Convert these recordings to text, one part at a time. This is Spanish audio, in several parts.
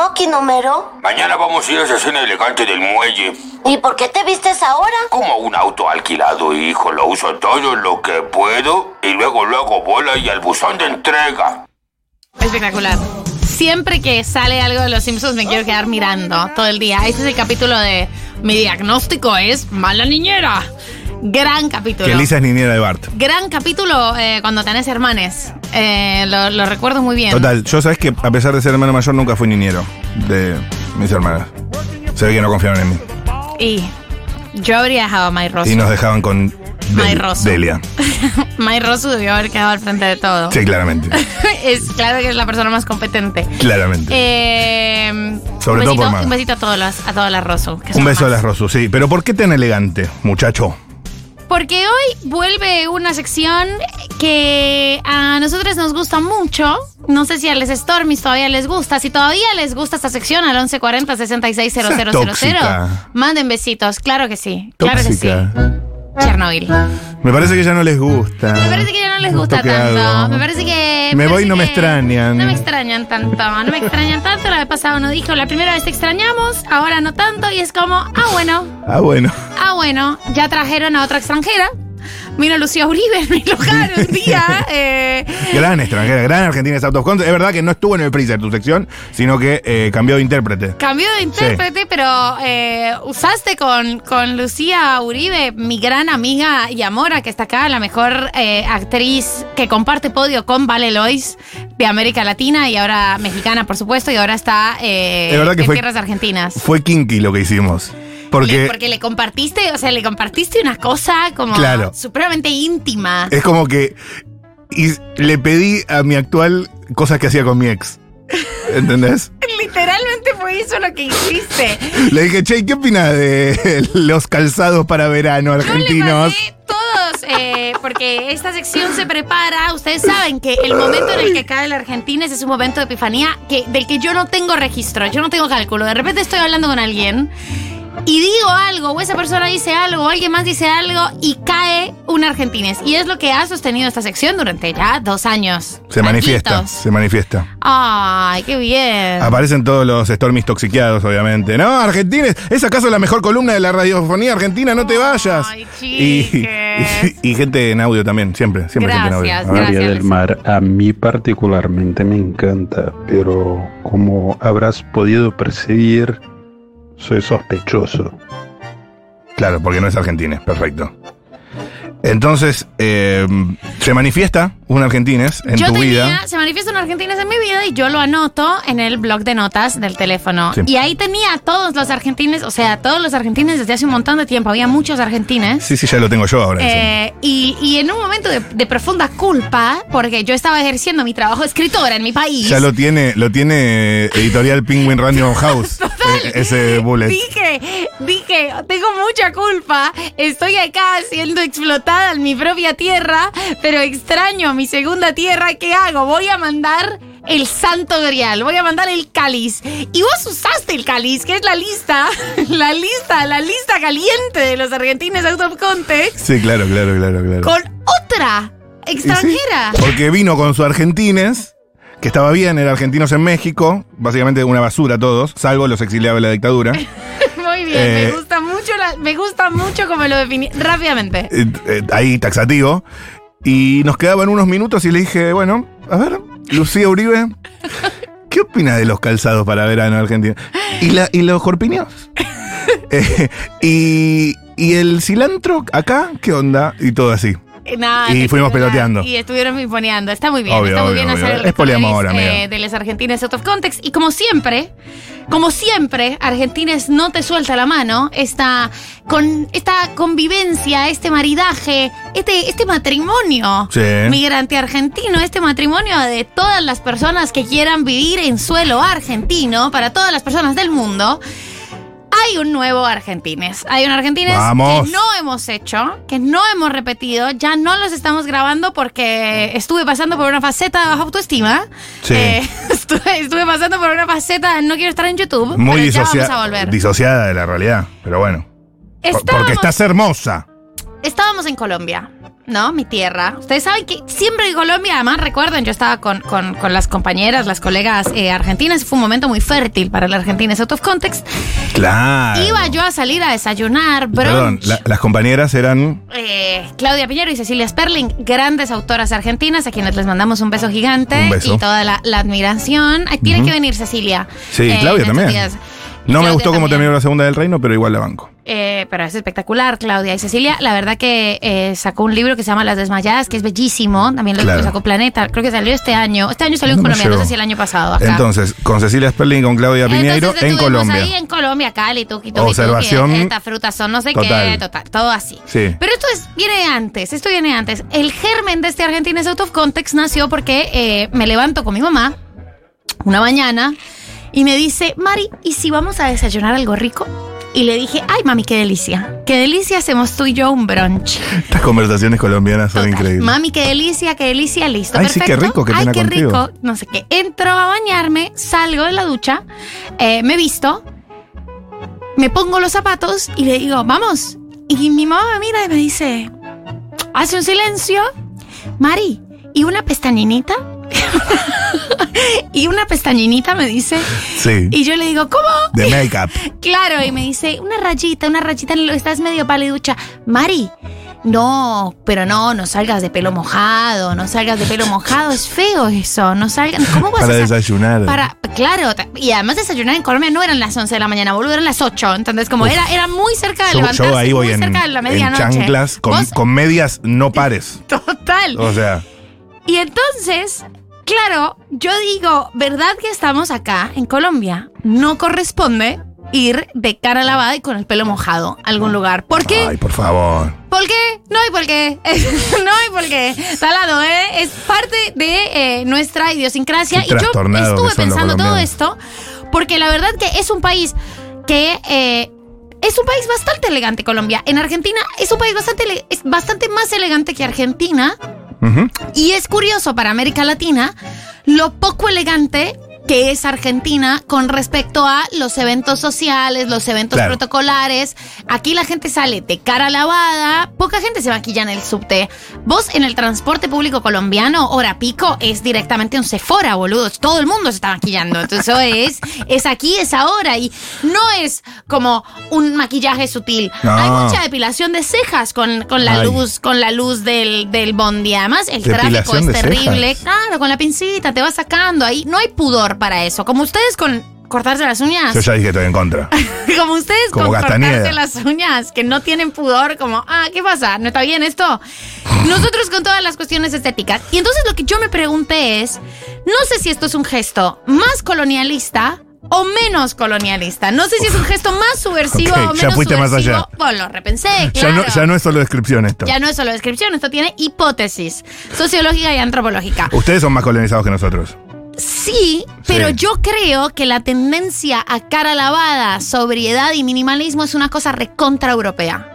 smoking, Homero? Mañana vamos a ir a esa escena elegante del muelle. ¿Y por qué te vistes ahora? Como un auto alquilado, hijo. Lo uso todo lo que puedo y luego lo hago bola y al buzón de entrega. Espectacular. Siempre que sale algo de los Simpsons me quiero quedar mirando todo el día. Este es el capítulo de Mi diagnóstico es mala niñera. Gran capítulo. Que Lisa es niñera de Bart. Gran capítulo eh, cuando tenés hermanes. Eh, lo, lo recuerdo muy bien. Total, yo sabes que a pesar de ser hermano mayor nunca fui niñero de mis hermanas. Se ve que no confiaban en mí. Y yo habría dejado a May Rosu. Y nos dejaban con May Rosu. Delia. May Rosu debió haber quedado al frente de todo. Sí, claramente. es claro que es la persona más competente. Claramente. Eh, Sobre un todo por Maga. Un besito a todas las, a todas las que Un beso a las Rosu, sí. Pero ¿por qué tan elegante, muchacho? Porque hoy vuelve una sección que a nosotros nos gusta mucho. No sé si a les Stormies todavía les gusta. Si todavía les gusta esta sección al 1140 660000 tóxica. manden besitos. Claro que sí. Claro que sí. Chernobyl. Me parece que ya no les gusta. Me parece que ya no les gusta ¿Esto qué tanto. hago? Me parece que. Me voy y no me extrañan. No me extrañan tanto. No me extrañan tanto. La vez pasada nos dijo la primera vez te extrañamos, ahora no tanto. Y es como, ah, bueno. Ah, bueno. Ah, bueno, ya trajeron a otra extranjera. Vino Lucía Uribe en mi lugar un día. eh, Gran extranjera, gran Argentina of context. Es verdad que no estuvo en el freezer tu sección, sino que eh, cambió de intérprete. cambió de intérprete, pero eh, usaste con, con Lucía Uribe, mi gran amiga y amora, que está acá, la mejor actriz que comparte podio con Vale Lois de América Latina y ahora mexicana, por supuesto, y ahora está eh, en fue- tierras argentinas. Fue kinky lo que hicimos. Le- Porque porque le compartiste, o sea, le compartiste una cosa como Claro. supremamente íntima. es como que y le pedí a mi actual cosas que hacía con mi ex. ¿Entendés? Literalmente fue eso lo que hiciste. Le dije, che, ¿qué opinas de los calzados para verano Yo le argentinos? pasé todos, eh, porque esta sección se prepara. Ustedes saben que el momento en el que cae la Argentina es un momento de epifanía que, del que yo no tengo registro, yo no tengo cálculo. De repente estoy hablando con alguien y digo algo, o esa persona dice algo, o alguien más dice algo, y cae un argentines. Y es lo que ha sostenido esta sección durante ya dos años. Se manifiesta, se manifiesta. Ay, qué bien. Aparecen todos los Stormies toxiqueados, obviamente. No, Argentines, ¿es acaso la mejor columna de la radiofonía argentina? No te vayas. Ay, y, y- y gente en audio también, siempre, siempre gente en audio. Gracias, gracias. María del Mar, a mí particularmente me encanta, pero como habrás podido percibir, soy sospechoso. Claro, porque no es argentines, perfecto. Entonces, eh, se manifiesta un argentines en yo tu tenía, vida. se manifiestan argentinos en mi vida y yo lo anoto en el blog de notas del teléfono. Sí. Y ahí tenía a todos los argentines, o sea, todos los argentines desde hace un montón de tiempo. Había muchos argentines. Sí, sí, ya lo tengo yo ahora. Eh, y, y en un momento de, de profunda culpa, porque yo estaba ejerciendo mi trabajo de escritora en mi país. Ya lo tiene, lo tiene editorial Penguin Random House. eh, ese bullet. Dije, dije, tengo mucha culpa, estoy acá siendo explotada en mi propia tierra, pero extraño mi segunda tierra, ¿qué hago? Voy a mandar el santo grial, voy a mandar el cáliz. Y vos usaste el cáliz, que es la lista, la lista, la lista caliente de los argentinos out of context, Sí, claro, claro, claro, claro. con otra sí, extranjera. porque vino con su argentines, que estaba bien, era argentinos en México, básicamente una basura todos, salvo los exiliados de la dictadura. Muy bien, Eh, me gusta mucho, la- me gusta mucho como lo definí rápidamente. Eh, eh, ahí taxativo. Y nos quedaban unos minutos y le dije, bueno, a ver, Lucía Uribe, ¿qué opina de los calzados para verano argentino? Y, la, y los corpiños. Eh, y, y el cilantro acá, ¿qué onda? Y todo así. Eh, Y fuimos espectacular. peloteando. Y estuvieron pimponeando. Está muy bien, Obvio, está muy obvio, bien obvio. hacer el Es poliamor, eh, de los argentines out of context. Y como siempre, como siempre, Argentines no te suelta la mano. Esta, con, esta convivencia, este maridaje, este, este matrimonio Sí. migrante argentino, este matrimonio de todas las personas que quieran vivir en suelo argentino, para todas las personas del mundo. Hay un nuevo Argentines. Hay un Argentines Vamos. que no hemos hecho, que no hemos repetido, ya no los estamos grabando porque estuve pasando por una faceta de baja autoestima. Sí. Eh, estuve, estuve pasando por una faceta de no quiero estar en YouTube. Muy pero ya disocia- vamos a volver. disociada de la realidad, pero bueno. Estábamos, Porque estás hermosa. estábamos en Colombia. ¿No? Mi tierra. Ustedes saben que siempre en Colombia, además recuerden, yo estaba con, con- con las compañeras, las colegas eh, argentinas, fue un momento muy fértil para la Argentina, es out of context. Claro. Iba yo a salir a desayunar, brunch. Perdón, la- las compañeras eran. Eh, Claudia Piñero y Cecilia Sperling, grandes autoras argentinas, a quienes les mandamos un beso gigante Un beso. y toda la, la admiración. Ay, tiene que venir Cecilia. Sí, eh, Claudia también. días. No me gustó cómo terminó la segunda del reino, pero igual la banco. Eh, pero es espectacular, Claudia. Y Cecilia, la verdad que eh, sacó un libro que se llama Las Desmayadas, que es bellísimo. También lo, Claro. sacó Planeta. Creo que salió este año. Este año salió en Colombia, no sé si el año pasado. Acá. Entonces, con Cecilia Sperling y con Claudia Piñeiro en estuvimos Colombia. ahí en Colombia, Cali, tuki, tuki, Observación tuki, estas frutas son no sé total. qué, total, todo así. Sí. Pero esto es, viene antes, esto viene antes. El germen de este Argentina es Out of Context nació porque eh, me levanto con mi mamá una mañana y me dice, Mari, ¿y si vamos a desayunar algo rico? Y le dije, ay, mami, qué delicia. Qué delicia hacemos tú y yo un brunch. Estas conversaciones colombianas son Total. increíbles. Mami, qué delicia, qué delicia, listo. Ay, sí, qué perfecto. rico, qué Ay, pena qué contigo. rico. No sé qué. Entro a bañarme, salgo de la ducha, eh, me visto, me pongo los zapatos y le digo, vamos. Y mi mamá me mira y me dice, hace un silencio. Mari, ¿y una pestañinita? y una pestañinita me dice. Sí. Y yo le digo, ¿cómo? De make-up. Claro, y me dice, una rayita, una rayita, estás medio paliducha. Mari, no, pero no, no salgas de pelo mojado, no salgas de pelo mojado, es feo eso, no salgas. ¿Cómo vas Para a sa- desayunar. Para, claro, y además desayunar en Colombia no eran las 11 de la mañana, boludo, eran las 8, entonces como Uf. era, era muy cerca de Yo, levantarse, yo ahí voy muy en, cerca de la en medianoche. chanclas con, con medias no pares. Total. O sea, Y entonces, claro, yo digo, ¿verdad que estamos acá en Colombia? No corresponde ir de cara lavada y con el pelo mojado a algún lugar. ¿Por qué? ay, por favor. ¿Por qué? No hay por qué. no hay por qué. Salado, ¿eh? Es parte de eh, nuestra idiosincrasia. Qué Y yo estuve pensando todo esto porque la verdad que es un país que... eh, es un país bastante elegante, Colombia. En Argentina es un país bastante, es bastante más elegante que Argentina. Y es curioso para América Latina lo poco elegante que es Argentina con respecto a los eventos sociales, los eventos Claro. protocolares. Aquí la gente sale de cara lavada, poca gente se maquilla en el subte. Vos en el transporte público colombiano, hora pico, es directamente un Sephora, boludos. Todo el mundo se está maquillando. Entonces eso es, es aquí, es ahora. Y no es como un maquillaje sutil. No. Hay mucha depilación de cejas con, con la Ay. luz, con la luz del, del bondi. Además, el tráfico es terrible. cejas. Claro, con la pincita te va sacando ahí. No hay pudor para eso. Como ustedes con cortarse las uñas. Yo ya dije que estoy en contra. Como ustedes Como con Castañeda. cortarse las uñas, que no tienen pudor, como, ah, ¿qué pasa? ¿No está bien esto? Nosotros con todas las cuestiones estéticas. Y entonces lo que yo me pregunté es, no sé si esto es un gesto más colonialista o menos colonialista. No sé si es un gesto más subversivo Ok, o ya menos fuiste más subversivo. allá. Bueno, lo repensé, Ya, claro. no, ya no es solo descripción esto. Ya no es solo descripción, esto tiene hipótesis sociológica y antropológica. Ustedes son más colonizados que nosotros. Sí, pero Sí. yo creo que la tendencia a cara lavada, sobriedad y minimalismo es una cosa recontra europea.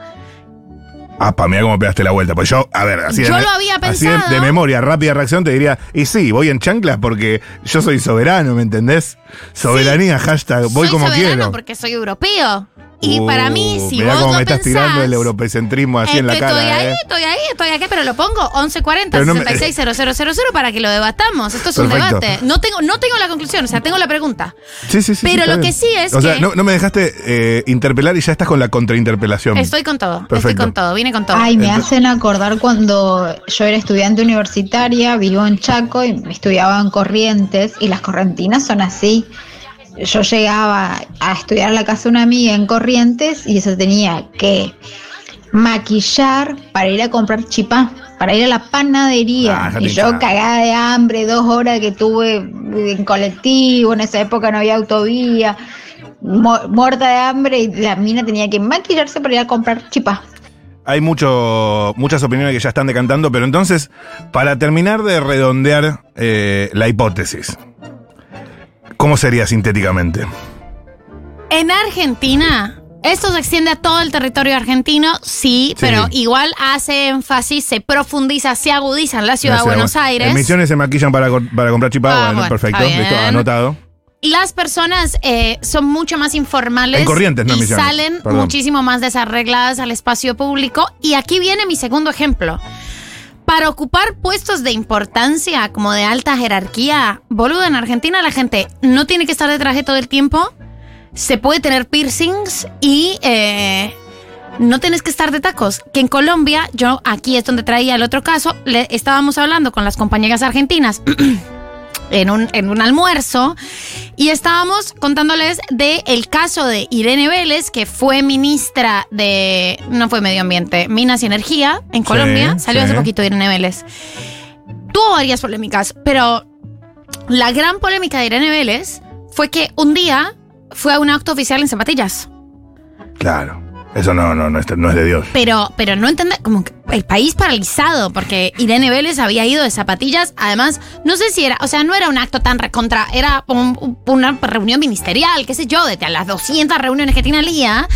Ah, pa, mira cómo pegaste la vuelta. Pues yo, a ver, así de, lo había así de- pensado. de memoria, rápida reacción, te diría, y sí, voy en chanclas porque yo soy soberano, ¿me entendés? Soberanía, hashtag, voy soy como soberano quiero. porque soy europeo. Y Uh, para mí, si mirá vos cómo lo me estás pensás, tirando el europecentrismo así es en la cara, estoy ahí, ¿eh? estoy ahí, estoy aquí, pero lo pongo 1140 Pero no me- 660000 para que lo debatamos. Esto es un debate. No tengo, no tengo la conclusión, o sea, tengo la pregunta. Sí, sí, sí. Pero lo bien. que sí es O sea, que- no, no me dejaste eh, interpelar y ya estás con la contrainterpelación. Estoy con todo, estoy Perfecto. con todo, vine con todo. Ay, me Entonces- hacen acordar cuando yo era estudiante universitaria, vivo en Chaco y estudiaba en Corrientes y las correntinas son así. Yo llegaba a estudiar a la casa de una amiga en Corrientes y se tenía que maquillar para ir a comprar chipá, para ir a la panadería. Ah, y yo cagada de hambre, dos horas que tuve en colectivo, en esa época no había autovía, mu- muerta de hambre y la mina tenía que maquillarse para ir a comprar chipá. Hay mucho, muchas opiniones que ya están decantando, pero entonces, para terminar de redondear eh, la hipótesis, ¿cómo sería sintéticamente? En Argentina, esto se extiende a todo el territorio argentino, sí, Sí. pero igual hace énfasis, se profundiza, se agudiza en la ciudad de Buenos bueno. Aires. En Misiones se maquillan para, para comprar chipá, Ah, bueno, bueno, perfecto, listo, anotado. Las personas eh, son mucho más informales En Corrientes, no y salen perdón. muchísimo más desarregladas al espacio público. Y aquí viene mi segundo ejemplo. Para ocupar puestos de importancia, como de alta jerarquía, boludo, en Argentina la gente no tiene que estar de traje todo el tiempo, se puede tener piercings y eh, no tienes que estar de tacos. Que en Colombia, yo aquí es donde traía el otro caso, le estábamos hablando con las compañeras argentinas. En un, en un almuerzo y estábamos contándoles de el caso de Irene Vélez, que fue ministra de, no fue medio ambiente, Minas y Energía en Colombia. Salió sí. hace poquito Irene Vélez. Tuvo varias polémicas, pero la gran polémica de Irene Vélez fue que un día fue a un acto oficial en zapatillas. Claro. Eso no, no, no, no es de Dios. Pero, pero no entender, como el país paralizado, porque Irene Vélez había ido de zapatillas. Además, no sé si era, o sea, no era un acto tan recontra, era un- un- una reunión ministerial, qué sé yo, de las 200 reuniones que tiene al.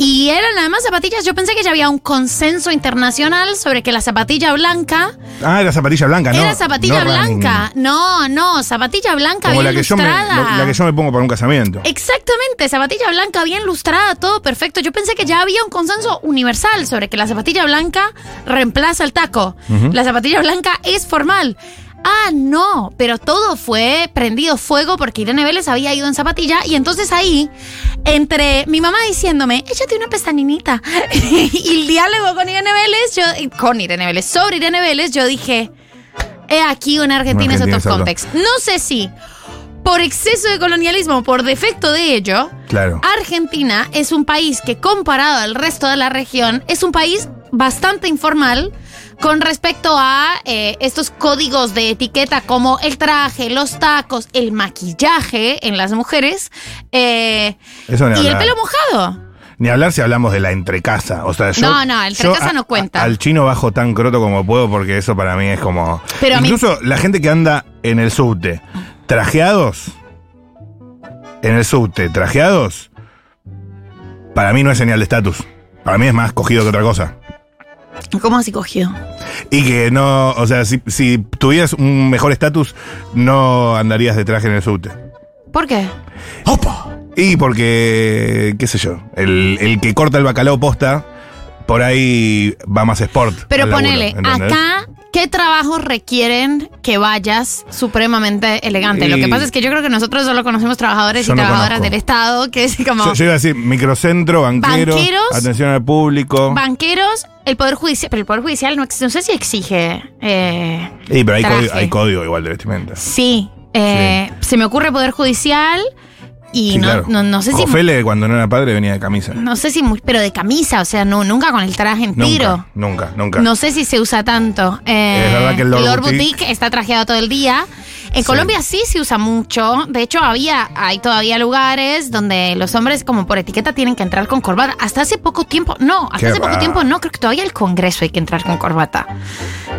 Y eran además zapatillas, yo pensé que ya había un consenso internacional sobre que la zapatilla blanca Ah, era zapatilla blanca, ¿no? era zapatilla no running. blanca. No, no, zapatilla blanca Como bien la que, yo me, lo- la que yo me pongo para un casamiento. Exactamente, zapatilla blanca bien lustrada, todo perfecto. Yo pensé que ya había un consenso universal sobre que la zapatilla blanca reemplaza el taco. La zapatilla blanca es formal. Ah, no, pero todo fue prendido fuego porque Irene Vélez había ido en zapatilla y entonces ahí, entre mi mamá diciéndome, échate una pestañinita, y el diálogo con Irene Vélez, yo, con Irene Vélez, sobre Irene Vélez, yo dije, he aquí una Argentina es otro context. No sé si por exceso de colonialismo, por defecto de ello, Claro. Argentina es un país que comparado al resto de la región es un país bastante informal con respecto a eh, estos códigos de etiqueta como el traje, los tacos, el maquillaje en las mujeres eh, Eso y el pelo mojado. Ni hablar si hablamos de la entrecasa. O sea, yo, No, no, el entrecasa no cuenta. a- al chino bajo tan croto como puedo porque eso para mí es como. Pero a mí- Incluso la gente que anda en el subte, trajeados. En el subte, trajeados. Para mí no es señal de estatus. Para mí es más cogido que otra cosa. ¿Cómo así cogido? Y que no, o sea, si, si tuvieras un mejor estatus, no andarías de traje en el subte. ¿Por qué? Y porque, qué sé yo, el, el que corta el bacalao posta, por ahí va más sport. Pero al laburo, ponele, ¿entendés? acá, ¿qué trabajos requieren que vayas supremamente elegante? Lo que pasa es que yo creo que nosotros solo conocemos trabajadores y no trabajadoras conozco. del Estado, que es como Yo, yo iba a decir microcentro, banquero, Banqueros, atención al público. banqueros, el Poder Judicial, pero el Poder Judicial no, no sé si exige... eh, Sí, pero hay código, hay código igual de vestimenta. sí, eh, se me ocurre Poder Judicial y Sí, no, claro. no, no sé si... Cuando no era padre, venía de camisa. No sé si... muy- Pero de camisa, o sea, no, nunca con el traje en tiro. Nunca, nunca, nunca. No sé si se usa tanto. Eh, Es verdad que el Lord Boutique, Boutique está trajeado todo el día. En Sí. Colombia sí se usa mucho. De hecho, había, hay todavía lugares donde los hombres, como por etiqueta, tienen que entrar con corbata. Hasta hace poco tiempo, no, hasta Qué hace poco tiempo no, creo que todavía el Congreso hay que entrar con corbata.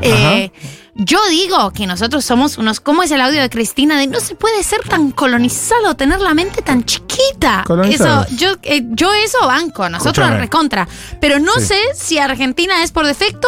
Eh, yo digo que nosotros somos unos, ¿cómo es el audio de Cristina? De no se puede ser tan colonizado, tener la mente tan chiquita. Colonizado. Eso, yo, eh, yo eso banco, nosotros recontra. Pero no Sí. sé si Argentina es por defecto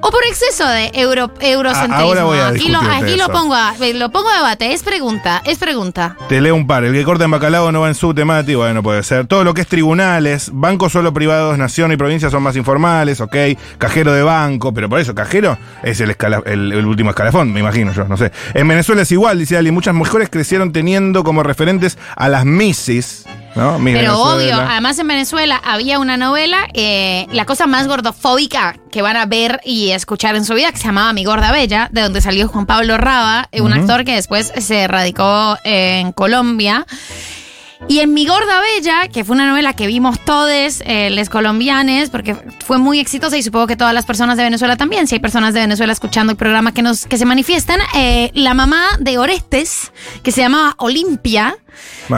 o por exceso de euro, eurocentrismo. A- ahora voy a aquí lo, aquí lo pongo a, lo pongo a debate, es pregunta, es pregunta. Te leo un par. El que corta en bacalao no va en subte, Mati. Bueno, puede ser. Todo lo que es tribunales, bancos solo privados, nación y provincia son más informales, ok. Cajero de banco, pero por eso, cajero es el, escala- el, el último escalafón, me imagino yo, no sé. En Venezuela es igual, dice alguien. Muchas mujeres crecieron teniendo como referentes a las Missis, ¿no? Miss Pero Venezuela. obvio, además en Venezuela había una novela, eh, la cosa más gordofóbica que van a ver y escuchar en su vida, que se llamaba Mi Gorda Bella, de donde salió Juan Pablo Raba, eh, un actor que después se radicó eh, en Colombia. Y en Mi Gorda Bella, que fue una novela que vimos todos, eh, les colombianes, porque fue muy exitosa y supongo que todas las personas de Venezuela también, si hay personas de Venezuela escuchando el programa que, nos, que se manifiestan, eh, la mamá de Orestes, que se llamaba Olimpia,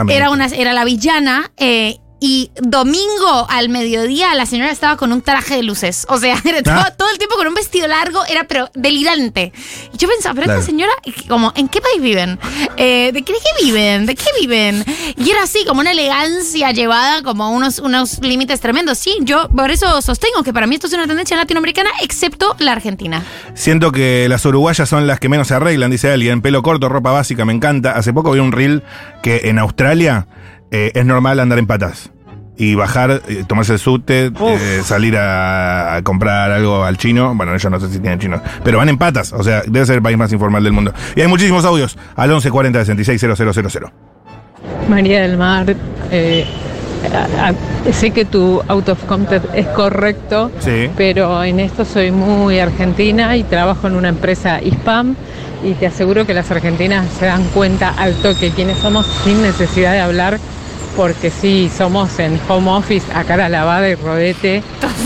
era, una, era la villana. eh, y domingo al mediodía la señora estaba con un traje de luces. O sea, estaba Ah. todo el tiempo con un vestido largo, era pero delirante. Y yo pensaba, pero Claro. esta señora, como, ¿en qué país viven? Eh, ¿De qué, de qué viven? ¿De qué viven? Y era así, como una elegancia llevada, como unos, unos límites tremendos. Sí, yo por eso sostengo que para mí esto es una tendencia latinoamericana, excepto la Argentina. Siento que las uruguayas son las que menos se arreglan, dice alguien. Pelo corto, ropa básica, me encanta. Hace poco vi un reel que en Australia eh, es normal andar en patas. y bajar, eh, tomarse el subte, eh, salir a, a comprar algo al chino. Bueno, ellos no sé si tienen chinos, pero van en patas. O sea, debe ser el país más informal del mundo. Y hay muchísimos audios al 1140 66 María del Mar, eh, a- a- sé que tu out of context es correcto, Sí. pero en esto soy muy argentina y trabajo en una empresa ISPAM y te aseguro que las argentinas se dan cuenta al toque quiénes somos sin necesidad de hablar. Porque sí, somos en home office a cara lavada y rodete.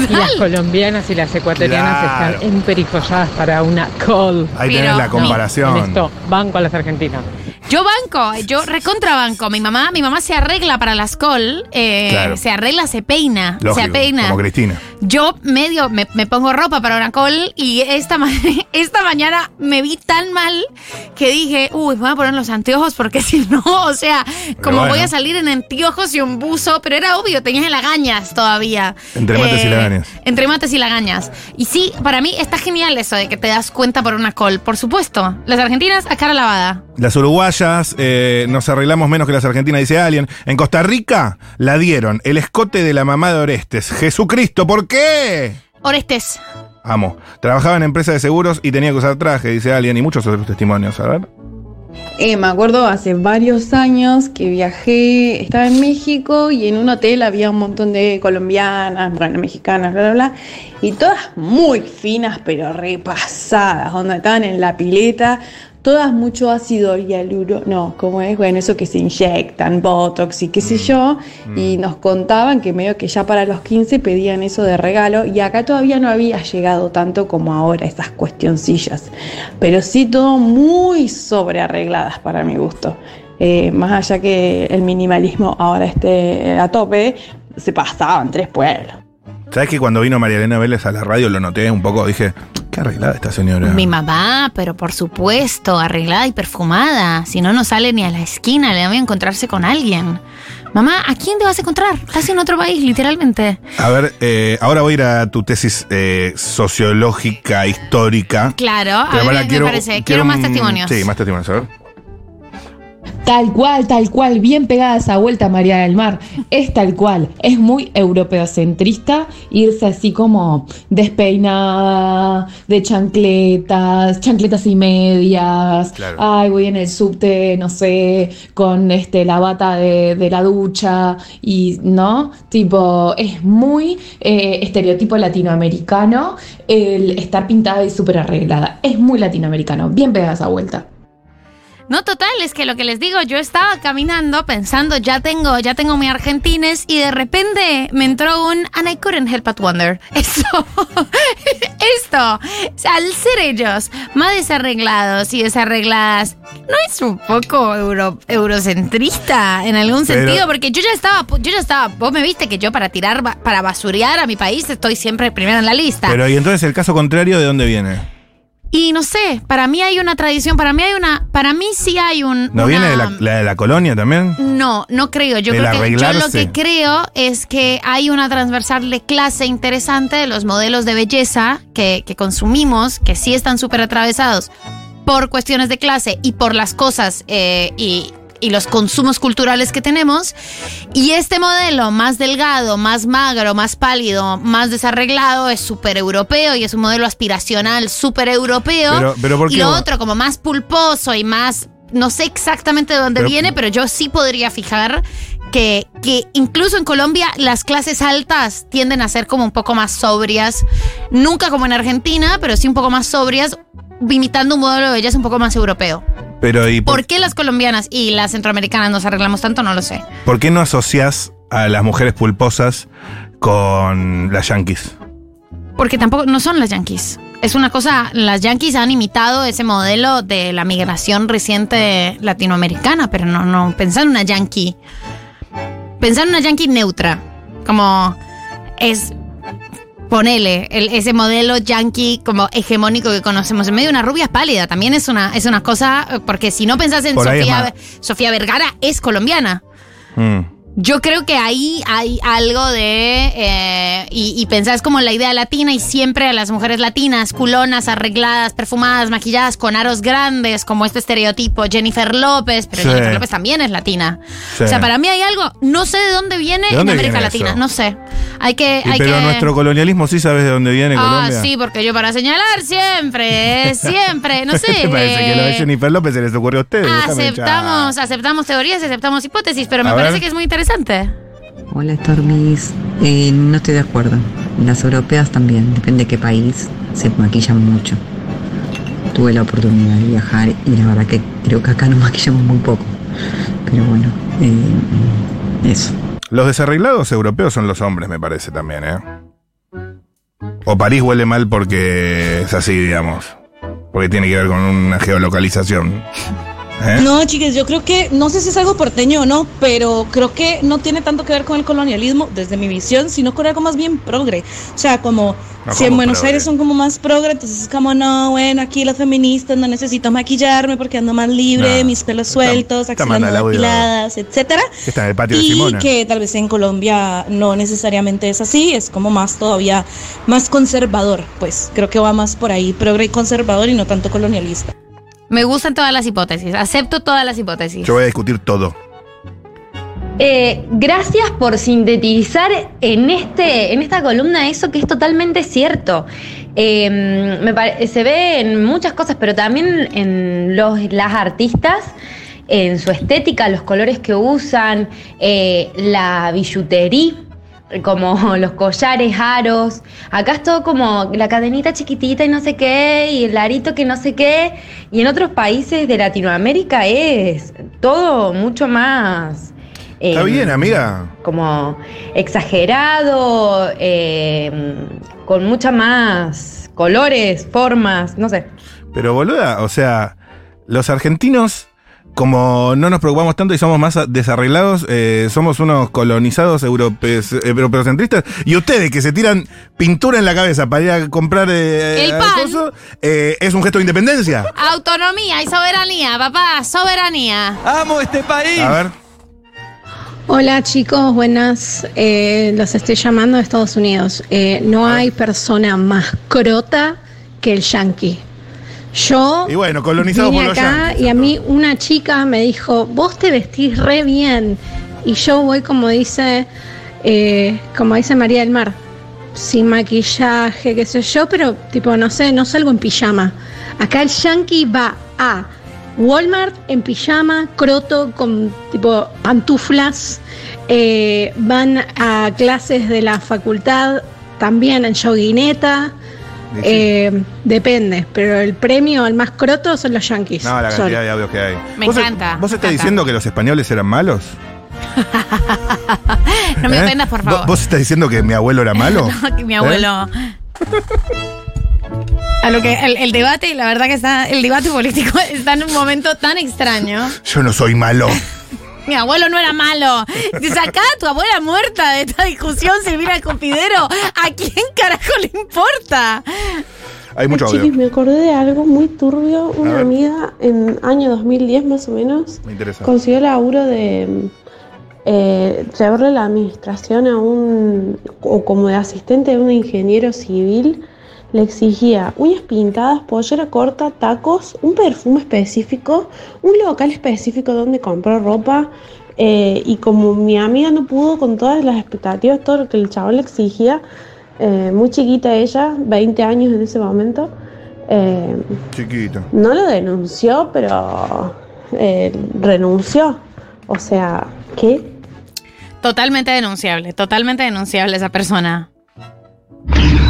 Y las colombianas y las ecuatorianas Claro. están emperifolladas para una call. Ahí Pero tenés la comparación. En esto, van con las argentinas. Yo banco, yo recontra banco. Mi mamá, mi mamá se arregla para las call, eh, Claro. se arregla, se peina, se Lógico, peina. como Cristina. Yo medio me, me pongo ropa para una call y esta, ma- esta mañana me vi tan mal que dije, uy, voy a poner los anteojos porque si no, o sea, como bueno. voy a salir en anteojos y un buzo, pero era obvio, tenías lagañas todavía. Eh, Entre mates y lagañas. Entre mates y lagañas. Y sí, para mí está genial eso de que te das cuenta por una call, por supuesto. Las argentinas a cara lavada. Las uruguayas eh, nos arreglamos menos que las argentinas, dice alguien. En Costa Rica la dieron el escote de la mamá de Orestes. Jesucristo, ¿por qué? Orestes. Amo. Trabajaba en empresa de seguros y tenía que usar traje, dice alguien, y muchos otros testimonios. A ver. Eh, me acuerdo hace varios años que viajé, estaba en México y en un hotel había un montón de colombianas, bueno, mexicanas, bla, bla, bla, y todas muy finas pero repasadas, donde estaban en la pileta, todas mucho ácido hialuro, no, ¿cómo es? Bueno, eso que se inyectan, botox y qué sé yo, y nos contaban que medio que ya para los 15 pedían eso de regalo, y acá todavía no había llegado tanto como ahora esas cuestioncillas, pero sí todo muy sobrearregladas para mi gusto. Eh, más allá que el minimalismo ahora esté a tope, se pasaban tres pueblos. ¿Sabes que cuando vino María Elena Vélez a la radio lo noté un poco? Dije, arreglada esta señora. Mi mamá, pero por supuesto, arreglada y perfumada. Si no, no sale ni a la esquina, le da miedo encontrarse con alguien. Mamá, ¿a quién te vas a encontrar? Estás en otro país, literalmente. A ver, eh, ahora voy a ir a tu tesis eh, sociológica, histórica. Claro, a ver, me parece. Quiero, más testimonios. Sí, más testimonios. A ver. Tal cual, tal cual, bien pegada esa vuelta María del Mar. Es tal cual, es muy europeocentrista irse así como despeinada, de chancletas, chancletas y medias. Claro. Ay, voy en el subte, no sé, con este la bata de, de la ducha y, ¿no? Tipo, es muy eh, estereotipo latinoamericano el estar pintada y súper arreglada. Es muy latinoamericano, bien pegada esa vuelta. No, total, es que lo que les digo, yo estaba caminando pensando, ya tengo, ya tengo mi argentines y de repente me entró un and I couldn't help but wonder. Esto, esto, al ser ellos más desarreglados y desarregladas, ¿no es un poco euro- eurocentrista en algún Pero- sentido? Porque yo ya estaba, yo ya estaba, vos me viste que yo para tirar, para basurear a mi país estoy siempre primero en la lista. Pero, ¿y entonces el caso contrario de dónde viene? Y no sé, para mí hay una tradición, para mí hay una, para mí sí hay un... ¿No una- viene de la, la de la colonia también? no, no creo. Yo, creo que, yo lo que creo es que hay una transversal de clase interesante de los modelos de belleza que, que consumimos, que sí están súper atravesados por cuestiones de clase y por las cosas eh, y, y los consumos culturales que tenemos. Y este modelo más delgado, más magro, más pálido, más desarreglado es súper europeo y es un modelo aspiracional súper europeo. Pero- pero ¿por y lo otro como más pulposo y más... No sé exactamente de dónde Pero- viene, pero yo sí podría fijar que, que incluso en Colombia las clases altas tienden a ser como un poco más sobrias. Nunca como en Argentina, pero sí un poco más sobrias, imitando un modelo de belleza un poco más europeo. Pero, ¿y por, ¿Por qué las colombianas y las centroamericanas nos arreglamos tanto? No lo sé. por qué no asocias a las mujeres pulposas con las yankees? Porque tampoco no son las yankees. Es una cosa, las yankees han imitado ese modelo de la migración reciente latinoamericana, pero no, no, pensar en una yankee. Pensar en una yankee neutra. Como es, ponele, el- ese modelo yankee como hegemónico que conocemos. En medio de una rubia es pálida, también es una, es una cosa, porque si no pensás en Por Sofía, Sofía Vergara, es colombiana. Mm. Yo creo que ahí hay algo de. eh, y, y pensás como la idea latina, y siempre a las mujeres latinas, culonas, arregladas, perfumadas, maquilladas, con aros grandes, como este estereotipo. Jennifer López, pero Sí. Jennifer López también es latina. Sí. O sea, para mí hay algo. No sé de dónde viene ¿De dónde en América Latina. eso? No sé. Hay que. Hay pero que... nuestro colonialismo sí sabes de dónde viene Ah, Colombia. sí, porque yo para señalar siempre, siempre, no sé. ¿Te parece que lo de eh, Jennifer López se les ocurrió a ustedes? Aceptamos, aceptamos teorías y aceptamos hipótesis, pero me parece que es muy interesante. Hola Stormis, Eh, no estoy de acuerdo. Las europeas también, depende de qué país, se maquillan mucho. Tuve la oportunidad de viajar y la verdad que creo que acá nos maquillamos muy poco. Pero bueno, eh, eso. Los desarreglados europeos son los hombres, me parece también, ¿eh? O París huele mal porque es así, digamos. Porque tiene que ver con una geolocalización. ¿Eh? No, chiques, yo creo que, no sé si es algo porteño o no, pero creo que no tiene tanto que ver con el colonialismo, desde mi visión, sino con algo más bien progre. O sea, como No, si en como Buenos progre. Aires son como más progre, entonces es como, no, bueno, aquí las feministas no necesito maquillarme porque ando más libre, No, mis pelos sueltos, axilas depiladas, etcétera. Está en el patio de Y Simona. que tal vez en Colombia no necesariamente es así, es como más todavía más conservador, pues creo que va más por ahí, progre y conservador y no tanto colonialista. Me gustan todas las hipótesis, acepto todas las hipótesis. Yo voy a discutir todo. Eh, gracias por sintetizar en, este, en esta columna eso que es totalmente cierto. Eh, me pare- se ve en muchas cosas, pero también en los, las artistas, en su estética, los colores que usan, eh, la billutería, como los collares, aros. Acá es todo como la cadenita chiquitita y no sé qué, y el arito que no sé qué. Y en otros países de Latinoamérica es todo mucho más. Está eh, bien, amiga. como exagerado, eh, con mucha más colores, formas, no sé. Pero boluda, o sea, los argentinos, como no nos preocupamos tanto y somos más desarreglados, eh, somos unos colonizados europeos, europeocentristas. Y ustedes que se tiran pintura en la cabeza para ir a comprar eh, El pan. coso, eh, es un gesto de independencia. Autonomía y soberanía, papá, soberanía. ¡Amo este país! A ver. Hola chicos, buenas. Eh, los estoy llamando de Estados Unidos. Eh, no hay persona más crota que el yankee. Yo Y bueno, colonizados vine por los acá yanquis, y a mí una chica me dijo, vos te vestís re bien. Y yo voy como dice, eh, como dice María del Mar, sin maquillaje, qué sé yo, pero tipo, no sé, no salgo en pijama. Acá el yankee va a Walmart en pijama, croto, con tipo pantuflas, eh, van a clases de la facultad también en yoguineta. Eh, depende, pero el premio al más croto son los yankees. No, la Sorry. cantidad de audios que hay. Me ¿Vos, encanta, ¿Vos estás encanta. diciendo que los españoles eran malos? No me ¿Eh? ofendas, por ¿Vos- favor. ¿Vos estás diciendo que mi abuelo era malo? No, que mi ¿Eh? abuelo. A lo que el, el debate, la verdad que está, el debate político está en un momento tan extraño. Yo no soy malo. Mi abuelo no era malo. Sacá a tu abuela muerta de esta discusión, Silvina Cupidero. ¿A quién carajo le importa? Hay mucho audio. Chiquis, me acordé de algo muy turbio. Una ver. amiga en año 2010 más o menos Me interesa. consiguió el laburo de eh, llevarle la administración a un, o como de asistente de un ingeniero civil. Le exigía uñas pintadas, pollera corta, tacos, un perfume específico, un local específico donde compró ropa. eh, y como mi amiga no pudo con todas las expectativas, todo lo que el chaval le exigía, eh, muy chiquita ella, 20 años en ese momento, eh, Chiquito. no lo denunció, pero eh, renunció. O sea, ¿qué? Totalmente denunciable, totalmente denunciable esa persona.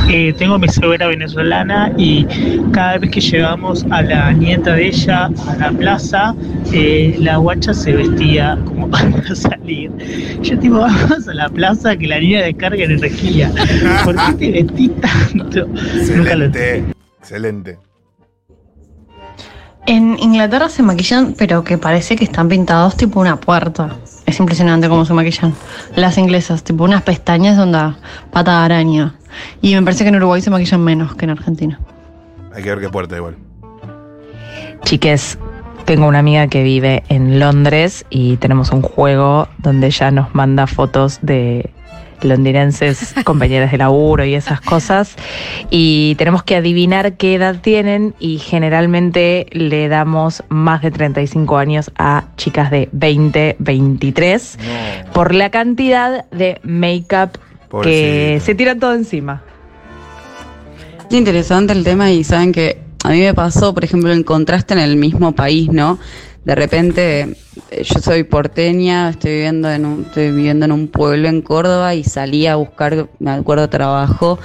Eh, tengo a mi suegra venezolana y cada vez que llegamos a la nieta de ella a la plaza, eh, la guacha se vestía como para salir. Yo tipo, vamos a la plaza que la niña descarga energía. ¿Por qué te vestís tanto? Nunca lo Excelente. Excelente. En Inglaterra se maquillan, pero que parece que están pintados tipo una puerta. Es impresionante cómo se maquillan. Las inglesas, tipo unas pestañas onda pata de araña. Y me parece que en Uruguay se maquillan menos que en Argentina. Hay que ver qué puerta igual. Chiques, tengo una amiga que vive en Londres y tenemos un juego donde ella nos manda fotos de londinenses, compañeras de laburo y esas cosas. Y tenemos que adivinar qué edad tienen y generalmente le damos más de 35 años a chicas de 20, 23 por la cantidad de make-up que se tiran todo encima. Es interesante el tema y saben que a mí me pasó, por ejemplo, el contraste en el mismo país, ¿no? De repente, eh, yo soy porteña, estoy viviendo en un, estoy viviendo en un pueblo en Córdoba y salí a buscar, me acuerdo, trabajo.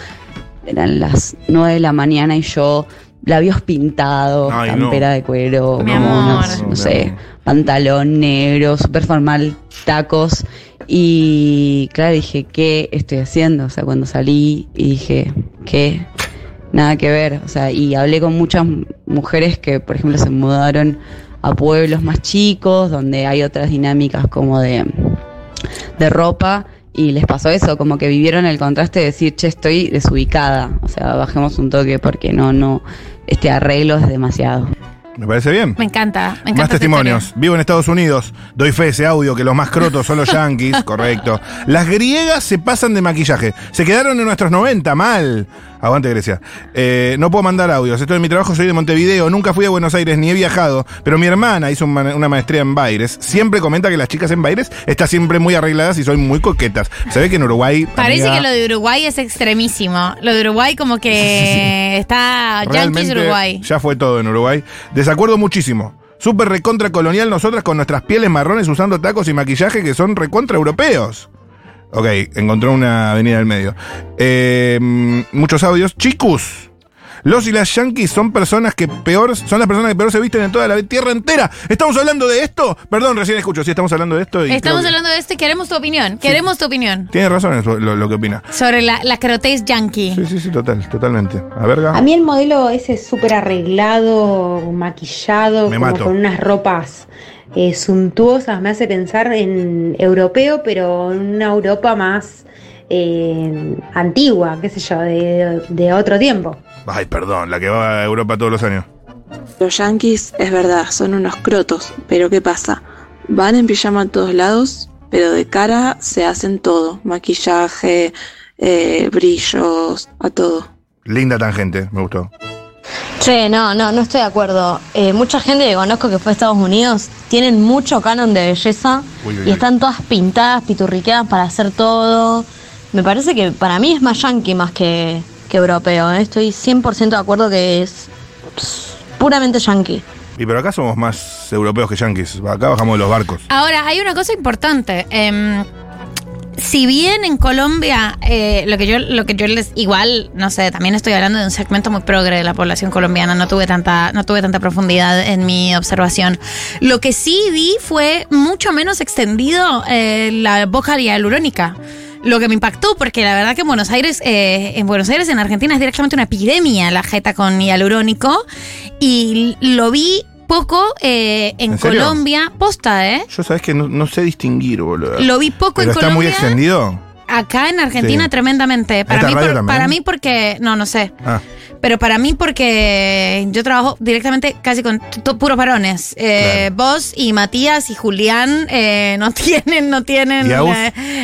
Eran las 9 de la mañana y yo labios pintados, Ay, no. campera de cuero, Mi como amor. unos, no sé, pantalón negro, súper formal, tacos. Y claro, dije, ¿qué estoy haciendo? O sea, cuando salí y dije, ¿qué? Nada que ver. O sea, y hablé con muchas mujeres que, por ejemplo, se mudaron a pueblos más chicos, donde hay otras dinámicas como de, de ropa. Y les pasó eso, como que vivieron el contraste de decir, che, estoy desubicada. O sea, bajemos un toque porque no, no, este arreglo es demasiado. ¿Me parece bien? Me encanta, me encanta. Más testimonios. historia. Vivo en Estados Unidos. Doy fe ese audio que los más crotos son los yankees. correcto. Las griegas se pasan de maquillaje. Se quedaron en nuestros 90, mal. Aguante Grecia. Eh, no puedo mandar audios. Estoy en mi trabajo, soy de Montevideo. Nunca fui a Buenos Aires ni he viajado. Pero mi hermana hizo una maestría en Baires. Siempre comenta que las chicas en Baires están siempre muy arregladas y son muy coquetas. Se ve que en Uruguay. Parece amiga, que lo de Uruguay es extremísimo. Lo de Uruguay como que está Yankees Uruguay. Ya fue todo en Uruguay. Desacuerdo muchísimo. Súper recontra colonial nosotras con nuestras pieles marrones usando tacos y maquillaje que son recontra europeos. Ok, encontró una avenida del medio. Eh, muchos audios. Chicos, los y las yankees son personas que peor, son las personas que peor se visten en toda la tierra entera. ¿Estamos hablando de esto? Perdón, recién escucho, sí, estamos hablando de esto. y Estamos que- hablando de esto y queremos tu opinión. Queremos tu opinión Tiene razón eso, lo, lo que opina. sobre la, la crotez yankee. Sí, sí, sí, total, totalmente. A verga. A mí el modelo ese súper arreglado, maquillado, Me como mato. con unas ropas eh, suntuosas, me hace pensar en europeo, pero en una Europa más eh, antigua, qué sé yo, de, de otro tiempo. Ay, perdón, la que va a Europa todos los años. Los yankees, es verdad, son unos crotos, pero ¿qué pasa? Van en pijama a todos lados, pero de cara se hacen todo, maquillaje, eh, brillos, a todo. Linda tangente, me gustó. Che, no, no, no estoy de acuerdo. Eh, mucha gente que conozco que fue a Estados Unidos tienen mucho canon de belleza Uy, uy, y uy. están todas pintadas, piturriqueadas para hacer todo. Me parece que para mí es más yankee más que, que europeo. ¿eh? Estoy 100% de acuerdo que es pss, puramente yankee. Y pero acá somos más europeos que yanquis. Acá bajamos de los barcos. Ahora, hay una cosa importante. em, si bien en Colombia, eh, lo que yo, lo que yo les, igual, no sé, también estoy hablando de un segmento muy progre de la población colombiana, no tuve tanta, no tuve tanta profundidad en mi observación. Lo que sí vi fue mucho menos extendido eh, la boca hialurónica. Lo que me impactó, porque la verdad que en Buenos Aires, eh, en Buenos Aires, en Argentina, es directamente una epidemia la jeta con hialurónico. Y lo vi poco eh, en. Colombia, posta, ¿eh? Yo sabes que no, no sé distinguir, boludo. Lo vi poco ¿Pero en está muy Colombia. extendido? Acá en Argentina Sí. tremendamente. Para mí, por- para mí porque, no, no sé. Ah. Pero para mí porque yo trabajo directamente casi con puros varones. Eh, Vos y Matías y Julián eh, no tienen, no tienen. ¿Y Agus?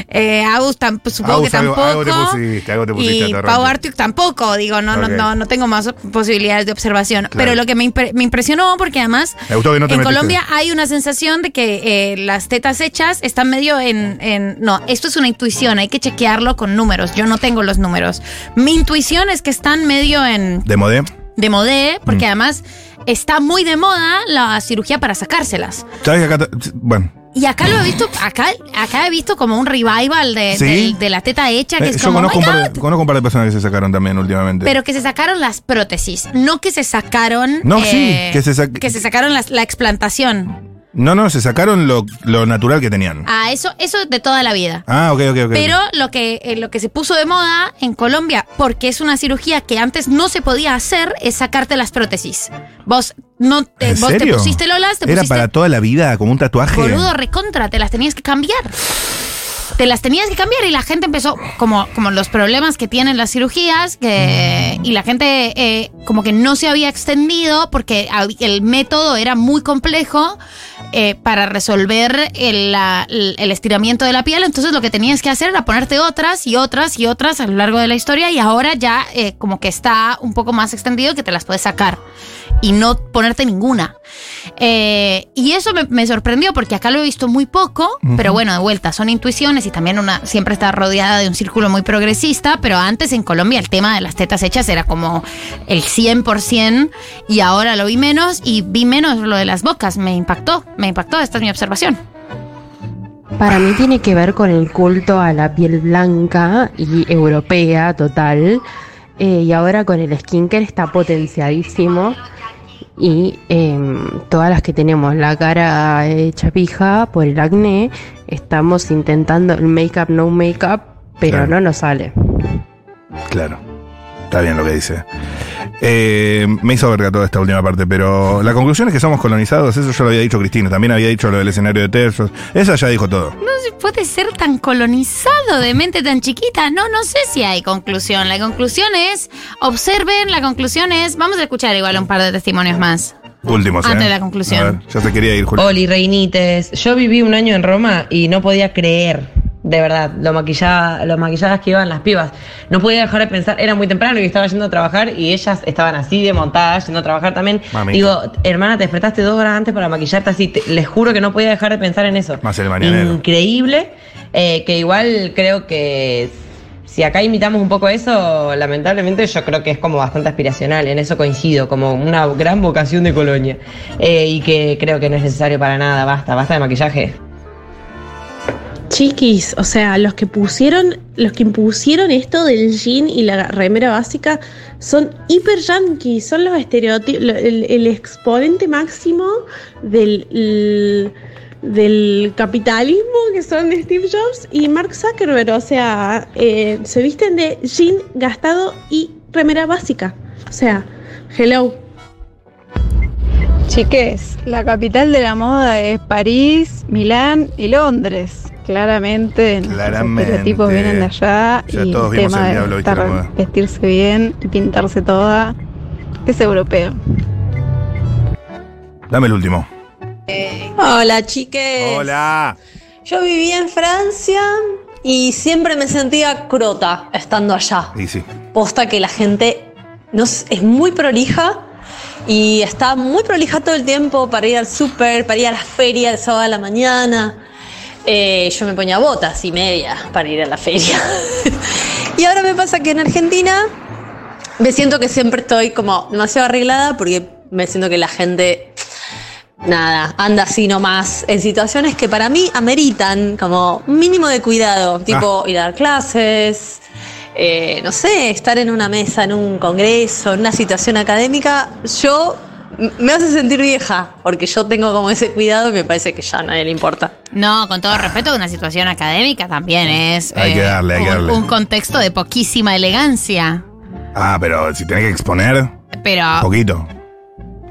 eh, Agus tam- supongo Agus, que tampoco. algo te pusiste, algo te pusiste, y Pau. Artiuk tampoco, digo, no, no, no, no tengo más posibilidades de observación. Claro. Pero lo que me, impre- me impresionó, porque además Me gustó que no te en metiste. Colombia hay una sensación de que eh, las tetas hechas están medio en, en- No, esto es una intuición, hay que chequearlo con números. Yo no tengo los números. Mi intuición es que están medio en ¿De modé? de modé, porque Mm. además está muy de moda la cirugía para sacárselas. ¿Sabes que acá... Bueno. Y acá lo he visto, acá, acá he visto como un revival de, ¿Sí? del- de la teta hecha, que Eh, es yo como, conozco "Oh un, my par de, conozco un par de personas que se sacaron también últimamente. pero que se sacaron las prótesis, no que se sacaron. No, eh, sí, que se sac- que se sacaron las- la explantación. No, no, se sacaron lo, lo natural que tenían. Ah, eso, eso de toda la vida. Ah, ok, ok, ok. Pero lo que, eh, lo que se puso de moda en Colombia, porque es una cirugía que antes no se podía hacer, es sacarte las prótesis. Vos no te, ¿En vos te pusiste lolas, te Era pusiste para toda la vida, como un tatuaje. boludo recontra, te las tenías que cambiar. te las tenías que cambiar y la gente empezó, como, como los problemas que tienen las cirugías, que, y la gente eh, como que no se había extendido porque el método era muy complejo eh, para resolver el, el estiramiento de la piel, entonces lo que tenías que hacer era ponerte otras y otras y otras a lo largo de la historia y ahora ya eh, como que está un poco más extendido que te las puedes sacar y no ponerte ninguna. Eh, y eso me, me sorprendió porque acá lo he visto muy poco, pero bueno, de vuelta, son intuiciones y también una siempre está rodeada de un círculo muy progresista, pero antes en Colombia el tema de las tetas hechas era como el 100% y ahora lo vi menos y vi menos lo de las bocas, me impactó, me impactó, esta es mi observación. Para mí tiene que ver con el culto a la piel blanca y europea total. eh, y ahora con el skincare está potenciadísimo. Y em, todas las que tenemos la cara hecha pija por el acné, estamos intentando el make-up, no make-up, pero Claro. no nos sale. Claro. Está bien lo que dice. Eh, me hizo verga toda esta última parte, pero la conclusión es que somos colonizados. Eso ya lo había dicho Cristina. También había dicho lo del escenario de tercios. Esa ya dijo todo. No se puede ser tan colonizado de mente tan chiquita. No, no sé si hay conclusión. La conclusión es, observen, la conclusión es, vamos a escuchar igual un par de testimonios más. Últimos, Antes ¿eh? de la conclusión. Ver, ya se quería ir, Julio. Oli, reinites. Yo viví un año en Roma y no podía creer, de verdad, lo, maquillada, lo maquilladas que iban las pibas. No podía dejar de pensar, era muy temprano y estaba yendo a trabajar y ellas estaban así de montadas, yendo a trabajar también. Mamita. Digo, hermana, te despertaste dos horas antes para maquillarte así. Te- les juro que no podía dejar de pensar en eso. Más el mañanero. Increíble, eh, que igual creo que si acá imitamos un poco eso, lamentablemente yo creo que es como bastante aspiracional, en eso coincido, como una gran vocación de colonia. Eh, y que creo que no es necesario para nada, basta, basta de maquillaje. Chiquis, o sea, los que pusieron, los que impusieron esto del jean y la remera básica son hiper yankees, son los estereotipos, el, exponente máximo del, del capitalismo que son Steve Jobs y Mark Zuckerberg, o sea, eh, se visten de jean gastado y remera básica, o sea, hello. Chiques, la capital de la moda es París, Milán y Londres. Claramente, Claramente. estereotipos vienen de allá Ya y el todos vimos tema el Diablo de la estar- vestirse bien y pintarse toda es europeo. Dame el último. Hola, chiques. Hola. Yo viví en Francia y siempre me sentía crota estando allá. Y sí. Posta que la gente no es, es muy prolija y está muy prolija todo el tiempo para ir al súper, para ir a la feria el sábado a la mañana. Eh, yo me ponía botas y media para ir a la feria. y ahora me pasa que en Argentina me siento que siempre estoy como demasiado arreglada porque me siento que la gente nada, anda así nomás en situaciones que para mí ameritan como un mínimo de cuidado, tipo ir a dar clases, eh, no sé, estar en una mesa, en un congreso, en una situación académica, yo me hace sentir vieja, porque yo tengo como ese cuidado y me parece que ya a nadie le importa. No, con todo respeto, una situación académica también es Hay que darle, hay que un, darle. un contexto de poquísima elegancia. Ah, pero si tenés que exponer, Pero poquito.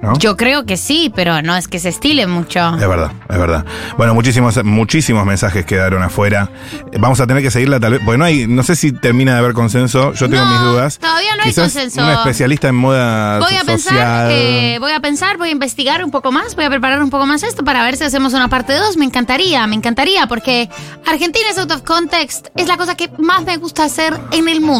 ¿No? yo creo que sí, pero no es que se estile mucho. Es verdad, es verdad. Bueno, muchísimos, muchísimos mensajes quedaron afuera. Vamos a tener que seguirla tal vez, porque no hay, no sé si termina de haber consenso. Yo tengo mis dudas. Todavía no hay Quizás consenso. Una especialista en moda Voy a social. pensar, eh, voy a pensar, voy a investigar un poco más, voy a preparar un poco más esto para ver si hacemos una parte 2. Me encantaría, me encantaría, porque Argentina es out of context, es la cosa que más me gusta hacer en el mundo.